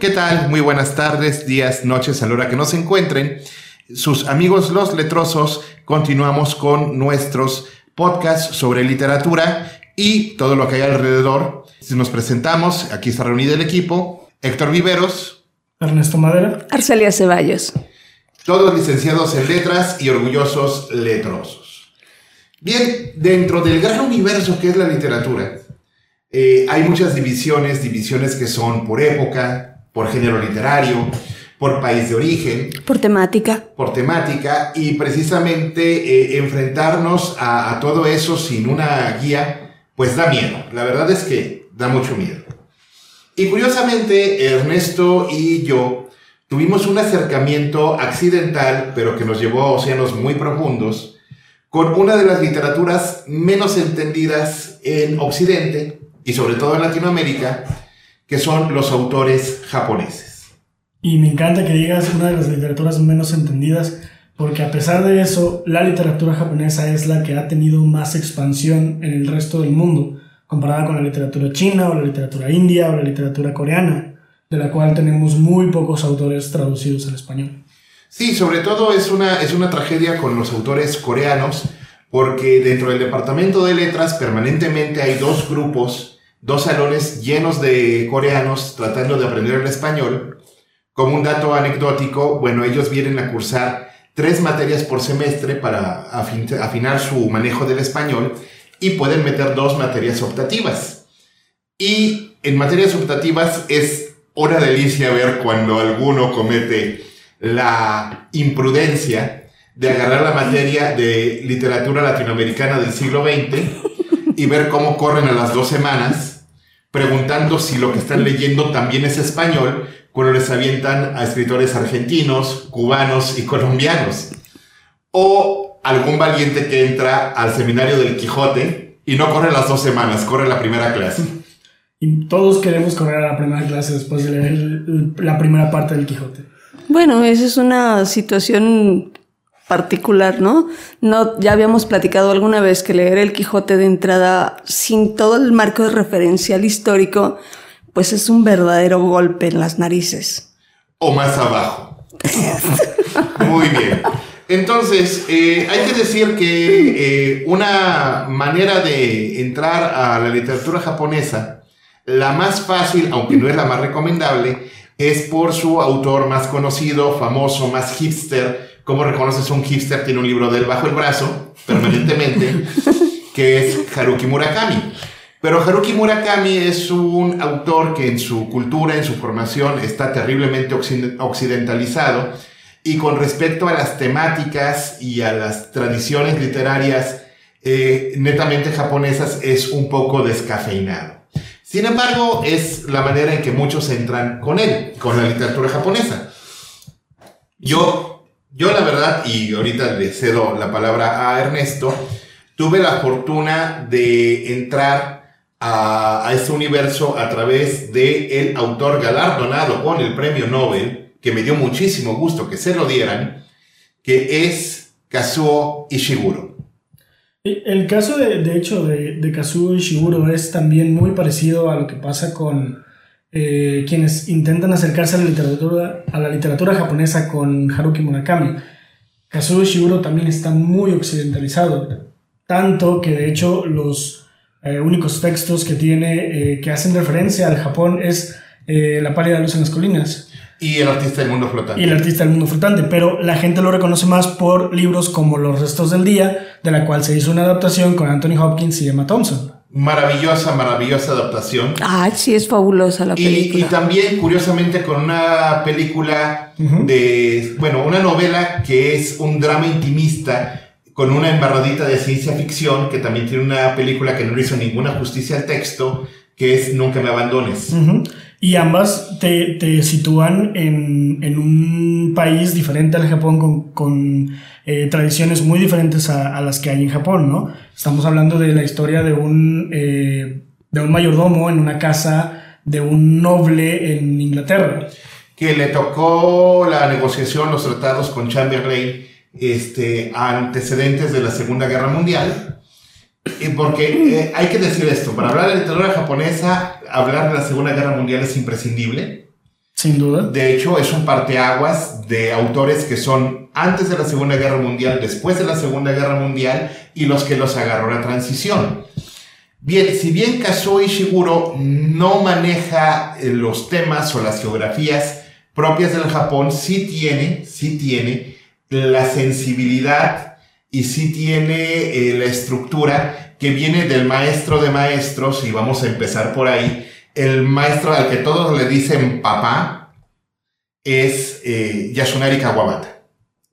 ¿Qué tal? Muy buenas tardes, días, noches, a la hora que nos encuentren. Sus amigos los letrosos, continuamos con nuestros podcasts sobre literatura y todo lo que hay alrededor. Nos presentamos, aquí está reunido el equipo, Héctor Viveros, Ernesto Madera, Arcelia Ceballos. Todos licenciados en letras y orgullosos letrosos. Bien, dentro del gran universo que es la literatura, eh, hay muchas divisiones, divisiones que son por época, por género literario, por país de origen. Por temática. Por temática y precisamente eh, enfrentarnos a, a, todo eso sin una guía, pues da miedo. La verdad es que da mucho miedo. Y curiosamente, Ernesto y yo tuvimos un acercamiento accidental, pero que nos llevó a océanos muy profundos, con una de las literaturas menos entendidas en Occidente y sobre todo en Latinoamérica, que son los autores japoneses. Y me encanta que digas una de las literaturas menos entendidas, porque a pesar de eso, la literatura japonesa es la que ha tenido más expansión en el resto del mundo, comparada con la literatura china o la literatura india o la literatura coreana, de la cual tenemos muy pocos autores traducidos al español. Sí, sobre todo es una, es una tragedia con los autores coreanos, porque dentro del departamento de letras permanentemente hay dos grupos dos salones llenos de coreanos tratando de aprender el español. Como un dato anecdótico, bueno, ellos vienen a cursar tres materias por semestre para afinar su manejo del español y pueden meter dos materias optativas. Y en materias optativas es una delicia ver cuando alguno comete la imprudencia de agarrar la materia de literatura latinoamericana del siglo XX y ver cómo corren a las dos semanas preguntando si lo que están leyendo también es español cuando les avientan a escritores argentinos, cubanos y colombianos. O algún valiente que entra al seminario del Quijote y no corre las dos semanas, corre la primera clase. Y todos queremos correr a la primera clase después de leer la primera parte del Quijote. Bueno, esa es una situación particular, ¿no? No, ya habíamos platicado alguna vez que leer el Quijote de entrada sin todo el marco de referencial histórico, pues es un verdadero golpe en las narices. O más abajo. Muy bien. Entonces, eh, hay que decir que eh, una manera de entrar a la literatura japonesa, la más fácil, aunque no es la más recomendable, es por su autor más conocido, famoso, más hipster, ¿Cómo reconoces un hipster? Tiene un libro del bajo el brazo, permanentemente, que es Haruki Murakami. Pero Haruki Murakami es un autor que en su cultura, en su formación, está terriblemente occidentalizado y con respecto a las temáticas y a las tradiciones literarias eh, netamente japonesas es un poco descafeinado. Sin embargo, es la manera en que muchos entran con él, con la literatura japonesa. Yo yo la verdad, y ahorita le cedo la palabra a Ernesto, tuve la fortuna de entrar a, a este universo a través de el autor galardonado con el premio Nobel, que me dio muchísimo gusto que se lo dieran, que es Kazuo Ishiguro. El caso de, de hecho de, de Kazuo Ishiguro es también muy parecido a lo que pasa con eh, quienes intentan acercarse a la, literatura, a la literatura japonesa con Haruki Murakami. Kazuo Ishiguro también está muy occidentalizado, tanto que de hecho los eh, únicos textos que tiene eh, que hacen referencia al Japón es La pálida luz en las colinas. Y el artista del mundo flotante. Y el artista del mundo flotante, pero la gente lo reconoce más por libros como Los restos del día, de la cual se hizo una adaptación con Anthony Hopkins y Emma Thompson. Maravillosa, maravillosa adaptación. Ah, sí, es fabulosa la película. Y, también, curiosamente, con una película de, bueno, una novela que es un drama intimista con una embarradita de ciencia ficción, que también tiene una película que no le hizo ninguna justicia al texto, que es Nunca me abandones. Y ambas te, te sitúan en, en, un país diferente al Japón con, con eh, tradiciones muy diferentes a, a, las que hay en Japón, ¿no? Estamos hablando de la historia de un, eh, de un mayordomo en una casa de un noble en Inglaterra. Que le tocó la negociación, los tratados con Chamberlain, este, antecedentes de la Segunda Guerra Mundial porque eh, hay que decir esto, para hablar de literatura japonesa, hablar de la Segunda Guerra Mundial es imprescindible. Sin duda. De hecho, es un parteaguas de autores que son antes de la Segunda Guerra Mundial, después de la Segunda Guerra Mundial y los que los agarró la transición. Bien, si bien Kazuo Ishiguro no maneja eh, los temas o las geografías propias del Japón, sí tiene, sí tiene la sensibilidad y sí tiene eh, la estructura que viene del maestro de maestros, y vamos a empezar por ahí, el maestro al que todos le dicen papá es eh, Yasunari Kawabata.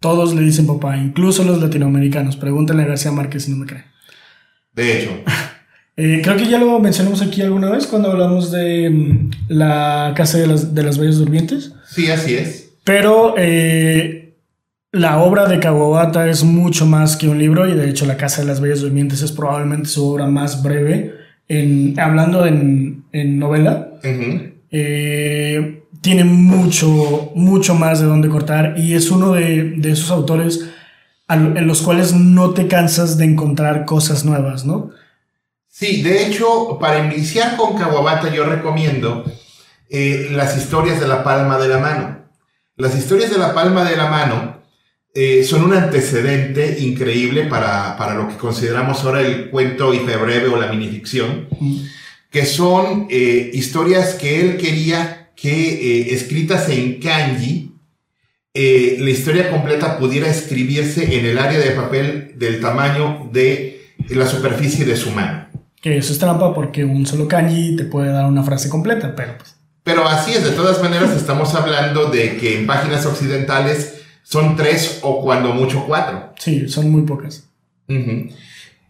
Todos le dicen papá, incluso los latinoamericanos. Pregúntale a García Márquez si no me cree. De hecho. Eh, creo que ya lo mencionamos aquí alguna vez cuando hablamos de mm, la Casa de las, de las Bellas Durmientes. Sí, así es. Pero eh, la obra de Kawabata es mucho más que un libro y de hecho La Casa de las Bellas Durmientes es probablemente su obra más breve. En, hablando en, en novela, eh, tiene mucho, mucho más de dónde cortar y es uno de, de esos autores al- en los cuales no te cansas de encontrar cosas nuevas, ¿no? Sí, de hecho, para iniciar con Kawabata yo recomiendo eh, las historias de la palma de la mano. Las historias de la palma de la mano eh, son un antecedente increíble para, para lo que consideramos ahora el cuento hiper breve o la minificción, que son eh, historias que él quería que eh, escritas en kanji, eh, la historia completa pudiera escribirse en el área de papel del tamaño de la superficie de su mano. Que eso es trampa porque un solo kanji te puede dar una frase completa, pero pues, Pero así es, de todas maneras estamos hablando de que en páginas occidentales son tres o cuando mucho cuatro. sí, son muy pocas.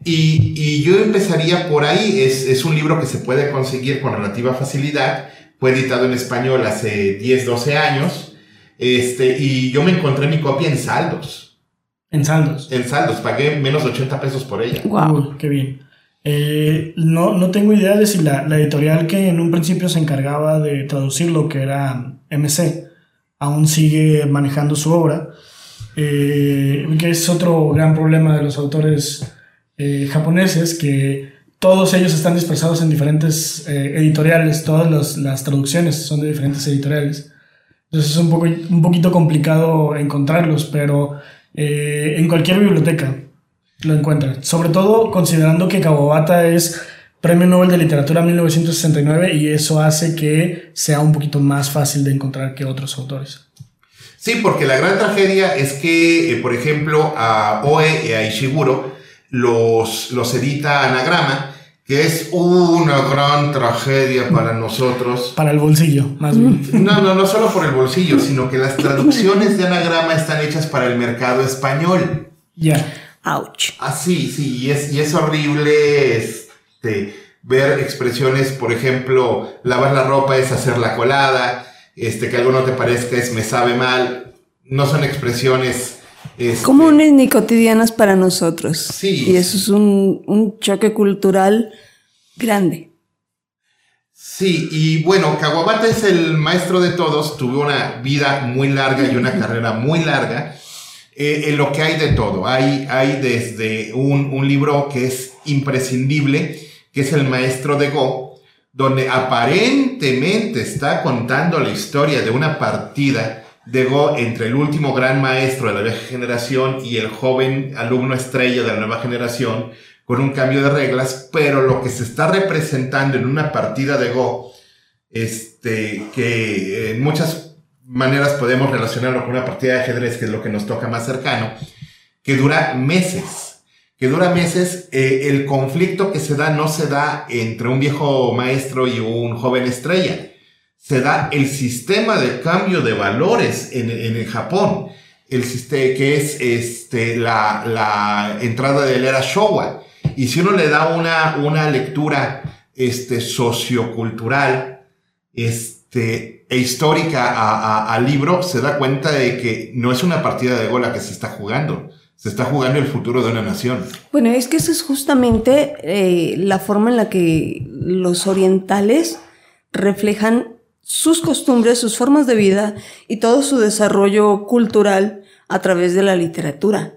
Y, y yo empezaría por ahí, es, es un libro que se puede conseguir con relativa facilidad, fue editado en español hace 10, 12 años, este, y yo me encontré mi copia en saldos, En saldos. en saldos, pagué menos de 80 pesos por ella. Wow. Qué bien. Eh, no, no tengo idea de si la, la editorial que en un principio se encargaba de traducirlo, que era MC, aún sigue manejando su obra, eh, que es otro gran problema de los autores eh, japoneses, que todos ellos están dispersados en diferentes eh, editoriales, todas las, las traducciones son de diferentes editoriales. Entonces es un, poco, un poquito complicado encontrarlos, pero eh, en cualquier biblioteca lo encuentran. Sobre todo considerando que Kawabata es Premio Nobel de Literatura 1969 y eso hace que sea un poquito más fácil de encontrar que otros autores. Sí, porque la gran tragedia es que, eh, por ejemplo, a Oe y a Ishiguro los, los edita Anagrama, que es una gran tragedia para nosotros. Para el bolsillo, más bien. No, no, no solo por el bolsillo, sino que las traducciones de Anagrama están hechas para el mercado español. Ya. Ouch. Ah, sí, sí, y es, y es horrible este, ver expresiones, por ejemplo, lavar la ropa es hacer la colada, este, que algo no te parezca es me sabe mal, no son expresiones... este, Comunes ni cotidianas para nosotros. Sí. Y eso es un, un choque cultural grande. Sí, y bueno, Kawabata es el maestro de todos, tuvo una vida muy larga y una carrera muy larga. Eh, en lo que hay de todo, hay, hay desde un, un libro que es imprescindible, que es El Maestro de Go, donde aparentemente está contando la historia de una partida de Go entre el último gran maestro de la vieja generación y el joven alumno estrella de la nueva generación, con un cambio de reglas, pero lo que se está representando en una partida de Go, este, que en muchas maneras podemos relacionarlo con una partida de ajedrez, que es lo que nos toca más cercano, que dura meses, que dura meses, eh, el conflicto que se da no se da entre un viejo maestro y un joven estrella, se da el sistema de cambio de valores en, en el Japón, el sistema que es este, la, la entrada de la era Showa. Y si uno le da una, una lectura este, sociocultural este, e histórica al libro, se da cuenta de que no es una partida de gola que se está jugando, se está jugando el futuro de una nación. Bueno, es que esa es justamente eh, la forma en la que los orientales reflejan sus costumbres, sus formas de vida y todo su desarrollo cultural a través de la literatura.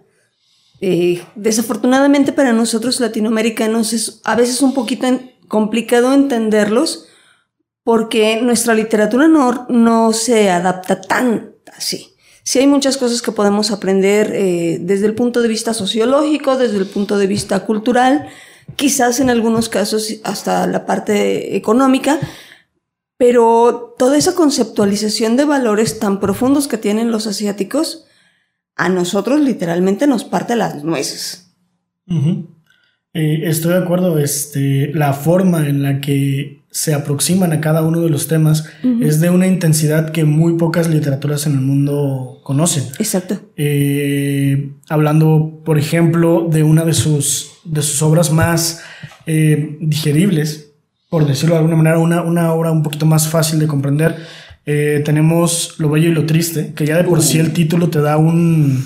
Eh, desafortunadamente para nosotros latinoamericanos es a veces un poquito complicado entenderlos porque nuestra literatura no, no se adapta tan así. Sí hay muchas cosas que podemos aprender eh, desde el punto de vista sociológico, desde el punto de vista cultural, quizás en algunos casos hasta la parte económica, pero toda esa conceptualización de valores tan profundos que tienen los asiáticos, a nosotros literalmente nos parte las nueces. Eh, estoy de acuerdo, este, la forma en la que se aproximan a cada uno de los temas es de una intensidad que muy pocas literaturas en el mundo conocen. Exacto. Eh, hablando, por ejemplo, de una de sus, de sus obras más eh, digeribles, por decirlo de alguna manera, una, una obra un poquito más fácil de comprender. tenemos Lo Bello y lo Triste, que ya de por sí el título te da un,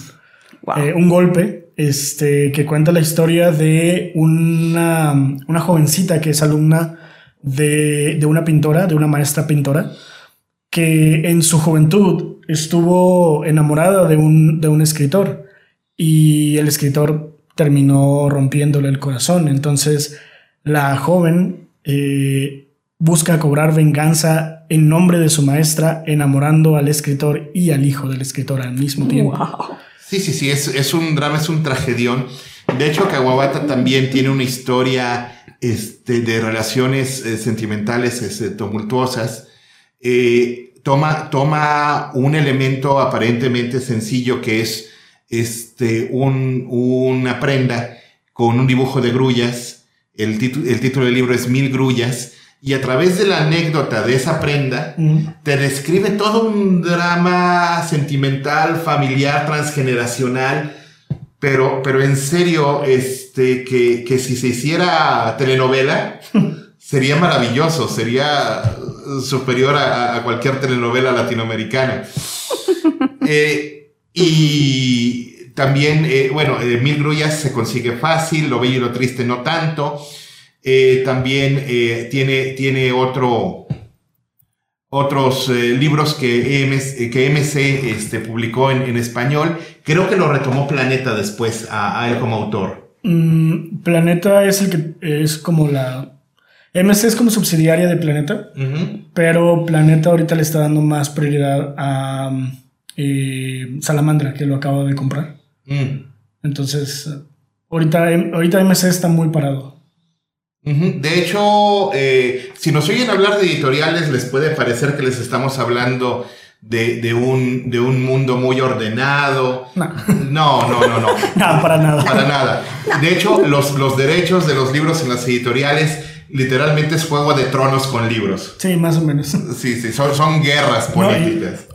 un golpe este, que cuenta la historia de una, una jovencita que es alumna de, de, una pintora, de una maestra pintora, que en su juventud estuvo enamorada de un, de un escritor y el escritor terminó rompiéndole el corazón. Entonces la joven eh, busca cobrar venganza en nombre de su maestra, enamorando al escritor y al hijo del escritor al mismo tiempo. Sí, sí, sí, es, es, un drama, es un tragedión. De hecho, Kawabata también tiene una historia este, de relaciones eh, sentimentales este, tumultuosas. Eh, toma, toma un elemento aparentemente sencillo que es este, un, una prenda con un dibujo de grullas. El, el título del libro es Mil grullas y a través de la anécdota de esa prenda, te describe todo un drama sentimental, familiar, transgeneracional, pero, pero en serio, este, que, que si se hiciera telenovela, sería maravilloso, sería superior a, cualquier telenovela latinoamericana. Eh, y también, eh, bueno, eh, Mil Grullas se consigue fácil, Lo Bello y Lo Triste no tanto. Eh, también eh, tiene, tiene otro, otros eh, libros que, MC, que MC este, publicó en, español. Creo que lo retomó Planeta después a, él como autor. Mm, Planeta es el que es como la... MC es como subsidiaria de Planeta, pero Planeta ahorita le está dando más prioridad a Salamandra, que lo acaba de comprar. Mm. Entonces, ahorita, ahorita MC está muy parado. De hecho, eh, si nos oyen hablar de editoriales, les puede parecer que les estamos hablando de, un, de un mundo muy ordenado. No. No, no, no, no. para nada. Para nada. De hecho, los, los derechos de los libros en las editoriales literalmente es juego de tronos con libros. Sí, más o menos. Sí, sí, son, son guerras políticas.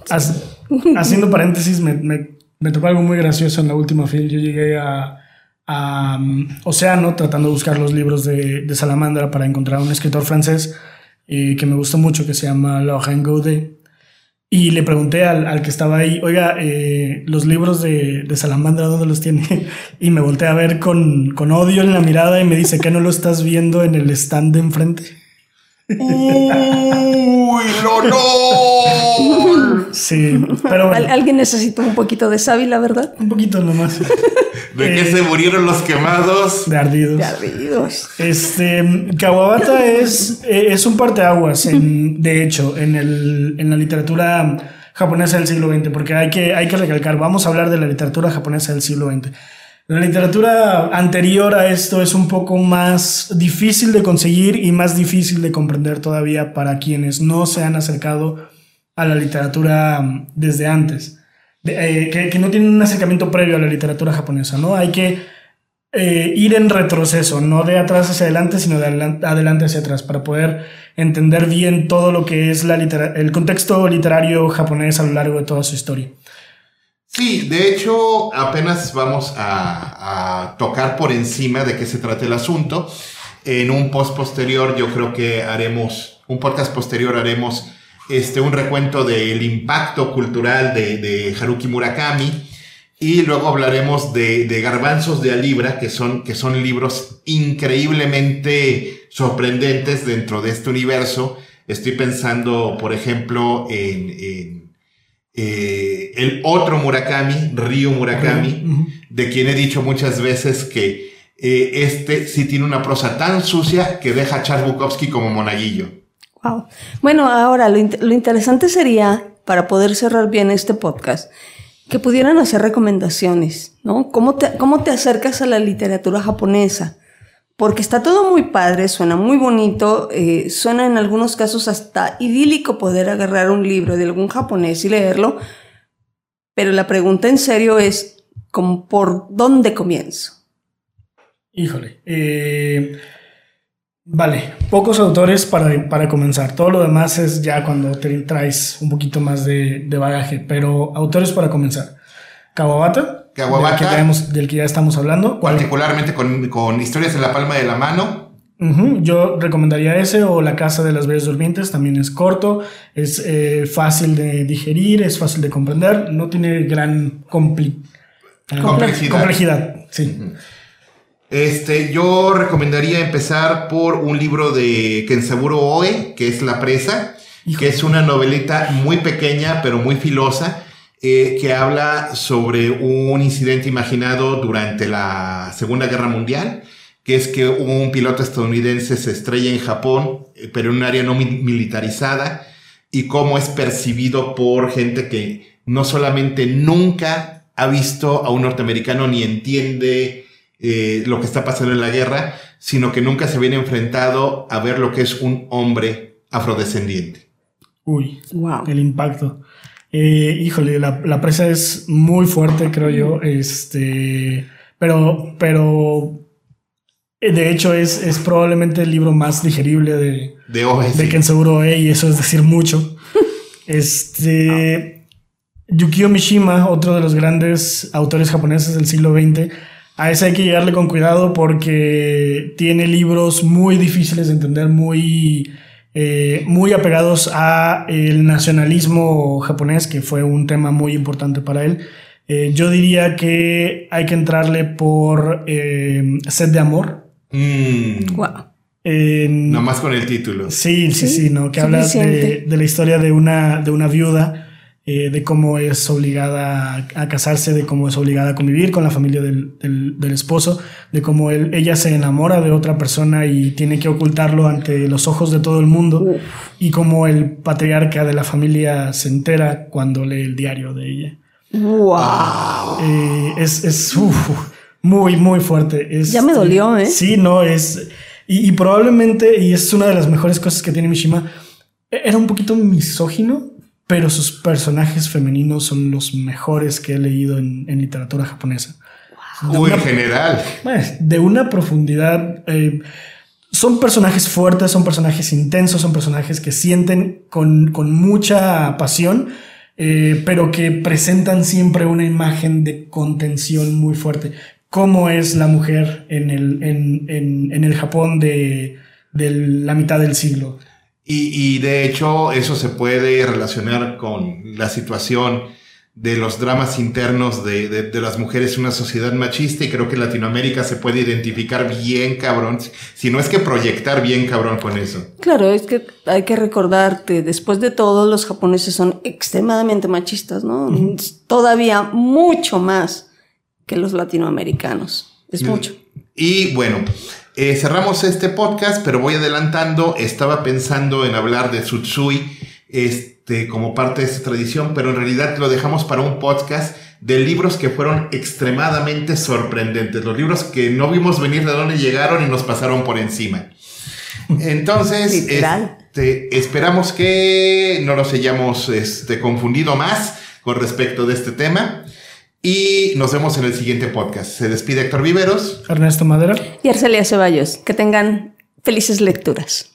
haciendo paréntesis, me, me, me tocó algo muy gracioso en la última fila. Yo llegué a um, Océano tratando de buscar los libros de, de Salamandra para encontrar un escritor francés eh, que me gustó mucho que se llama Laurent Gaudet. Y le pregunté al, al que estaba ahí, oiga, eh, los libros de, de, Salamandra, ¿dónde los tiene? Y me volteé a ver con, con odio en la mirada y me dice, ¿qué no lo estás viendo en el stand de enfrente? ¡Uy, lo no! Sí, pero alguien necesitó un poquito de sábila, ¿verdad? Un poquito nomás. ¿De qué se murieron los quemados? De ardidos. De ardidos. Este, Kawabata es, eh, es un parteaguas, en, de hecho, en, el, en la literatura japonesa del siglo XX, porque hay que, hay que recalcar, vamos a hablar de la literatura japonesa del siglo XX. La literatura anterior a esto es un poco más difícil de conseguir y más difícil de comprender todavía para quienes no se han acercado a la literatura mm, desde antes, eh, que, no tienen un acercamiento previo a la literatura japonesa, ¿no? Hay que eh, ir en retroceso, no de atrás hacia adelante, sino de adelante hacia atrás, para poder entender bien todo lo que es la el contexto literario japonés a lo largo de toda su historia. Sí, de hecho, apenas vamos a, tocar por encima de qué se trata el asunto. En un post posterior, yo creo que haremos, un podcast posterior haremos este, un recuento del impacto cultural de, Haruki Murakami. Y luego hablaremos de, Garbanzos de Alibra, que son, que son libros increíblemente sorprendentes dentro de este universo. Estoy pensando, por ejemplo, en eh, el otro Murakami, Ryu Murakami, de quien he dicho muchas veces que eh, este sí tiene una prosa tan sucia que deja a Charles Bukowski como monaguillo. Wow. Bueno, ahora lo, lo interesante sería, para poder cerrar bien este podcast, que pudieran hacer recomendaciones, ¿no? ¿Cómo te, cómo te acercas a la literatura japonesa? Porque está todo muy padre, suena muy bonito, eh, suena en algunos casos hasta idílico poder agarrar un libro de algún japonés y leerlo, pero la pregunta en serio es, ¿cómo, ¿por dónde comienzo? Híjole, eh, vale, pocos autores para, para, comenzar, todo lo demás es ya cuando te traes un poquito más de, de bagaje, pero autores para comenzar. Kawabata, del que, del que ya estamos hablando. Particularmente con, con, historias en la palma de la mano. Yo recomendaría ese o La Casa de las Bellas Durmientes, también es corto, es eh, fácil de digerir, es fácil de comprender, no tiene gran complejidad. complejidad. sí. Este, yo recomendaría empezar por un libro de Kensaburo Oe, que es La Presa, que es una novelita muy pequeña pero muy filosa eh, que habla sobre un incidente imaginado durante la Segunda Guerra Mundial, que es que un piloto estadounidense se estrella en Japón, eh, pero en un área no militarizada, y cómo es percibido por gente que no solamente nunca ha visto a un norteamericano ni entiende eh, lo que está pasando en la guerra, sino que nunca se viene enfrentado a ver lo que es un hombre afrodescendiente. Uy, wow. el impacto. Eh, híjole, la, presa es muy fuerte, creo yo. Este, pero, pero eh, de hecho es, es probablemente el libro más digerible de, de, de Kenseguro y eso es decir mucho. este, Yukio Mishima, otro de los grandes autores japoneses del siglo XX, a ese hay que llegarle con cuidado porque tiene libros muy difíciles de entender, muy eh, muy apegados a el nacionalismo japonés, que fue un tema muy importante para él. Eh, yo diría que hay que entrarle por eh, Sed de Amor. Mm. Wow. Nomás con el título. Sí, sí, sí, ¿no? Que habla de, de, la historia de una, de una viuda eh, de cómo es obligada a, casarse, de cómo es obligada a convivir con la familia del, del, esposo, de cómo él, ella se enamora de otra persona y tiene que ocultarlo ante los ojos de todo el mundo, y cómo el patriarca de la familia se entera cuando lee el diario de ella. ¡Wow! Eh, es es muy, muy fuerte. ya me dolió, ¿eh? Sí, no, es... Y, y probablemente, y es una de las mejores cosas que tiene Mishima, e-, era un poquito misógino, pero sus personajes femeninos son los mejores que he leído en, literatura japonesa. Muy en general. de una profundidad. Eh, son personajes fuertes, son personajes intensos, son personajes que sienten con, mucha pasión, eh, pero que presentan siempre una imagen de contención muy fuerte. ¿Cómo es la mujer en el, en, el Japón de, de la mitad del siglo? Y, de hecho eso se puede relacionar con la situación de los dramas internos de, de, las mujeres en una sociedad machista y creo que Latinoamérica se puede identificar bien cabrón, si no es que proyectar bien cabrón con eso. Claro, es que hay que recordarte, después de todo los japoneses son extremadamente machistas, ¿no? Todavía mucho más que los latinoamericanos. Es mucho. Y bueno, eh, cerramos este podcast, pero voy adelantando. Estaba pensando en hablar de Tsutsui este, como parte de esta tradición, pero en realidad lo dejamos para un podcast de libros que fueron extremadamente sorprendentes. Los libros que no vimos venir de dónde llegaron y nos pasaron por encima. Entonces, este, esperamos que no nos hayamos este, confundido más con respecto de este tema. Y nos vemos en el siguiente podcast. Se despide Héctor Viveros, Ernesto Madera y Arcelia Ceballos. Que tengan felices lecturas.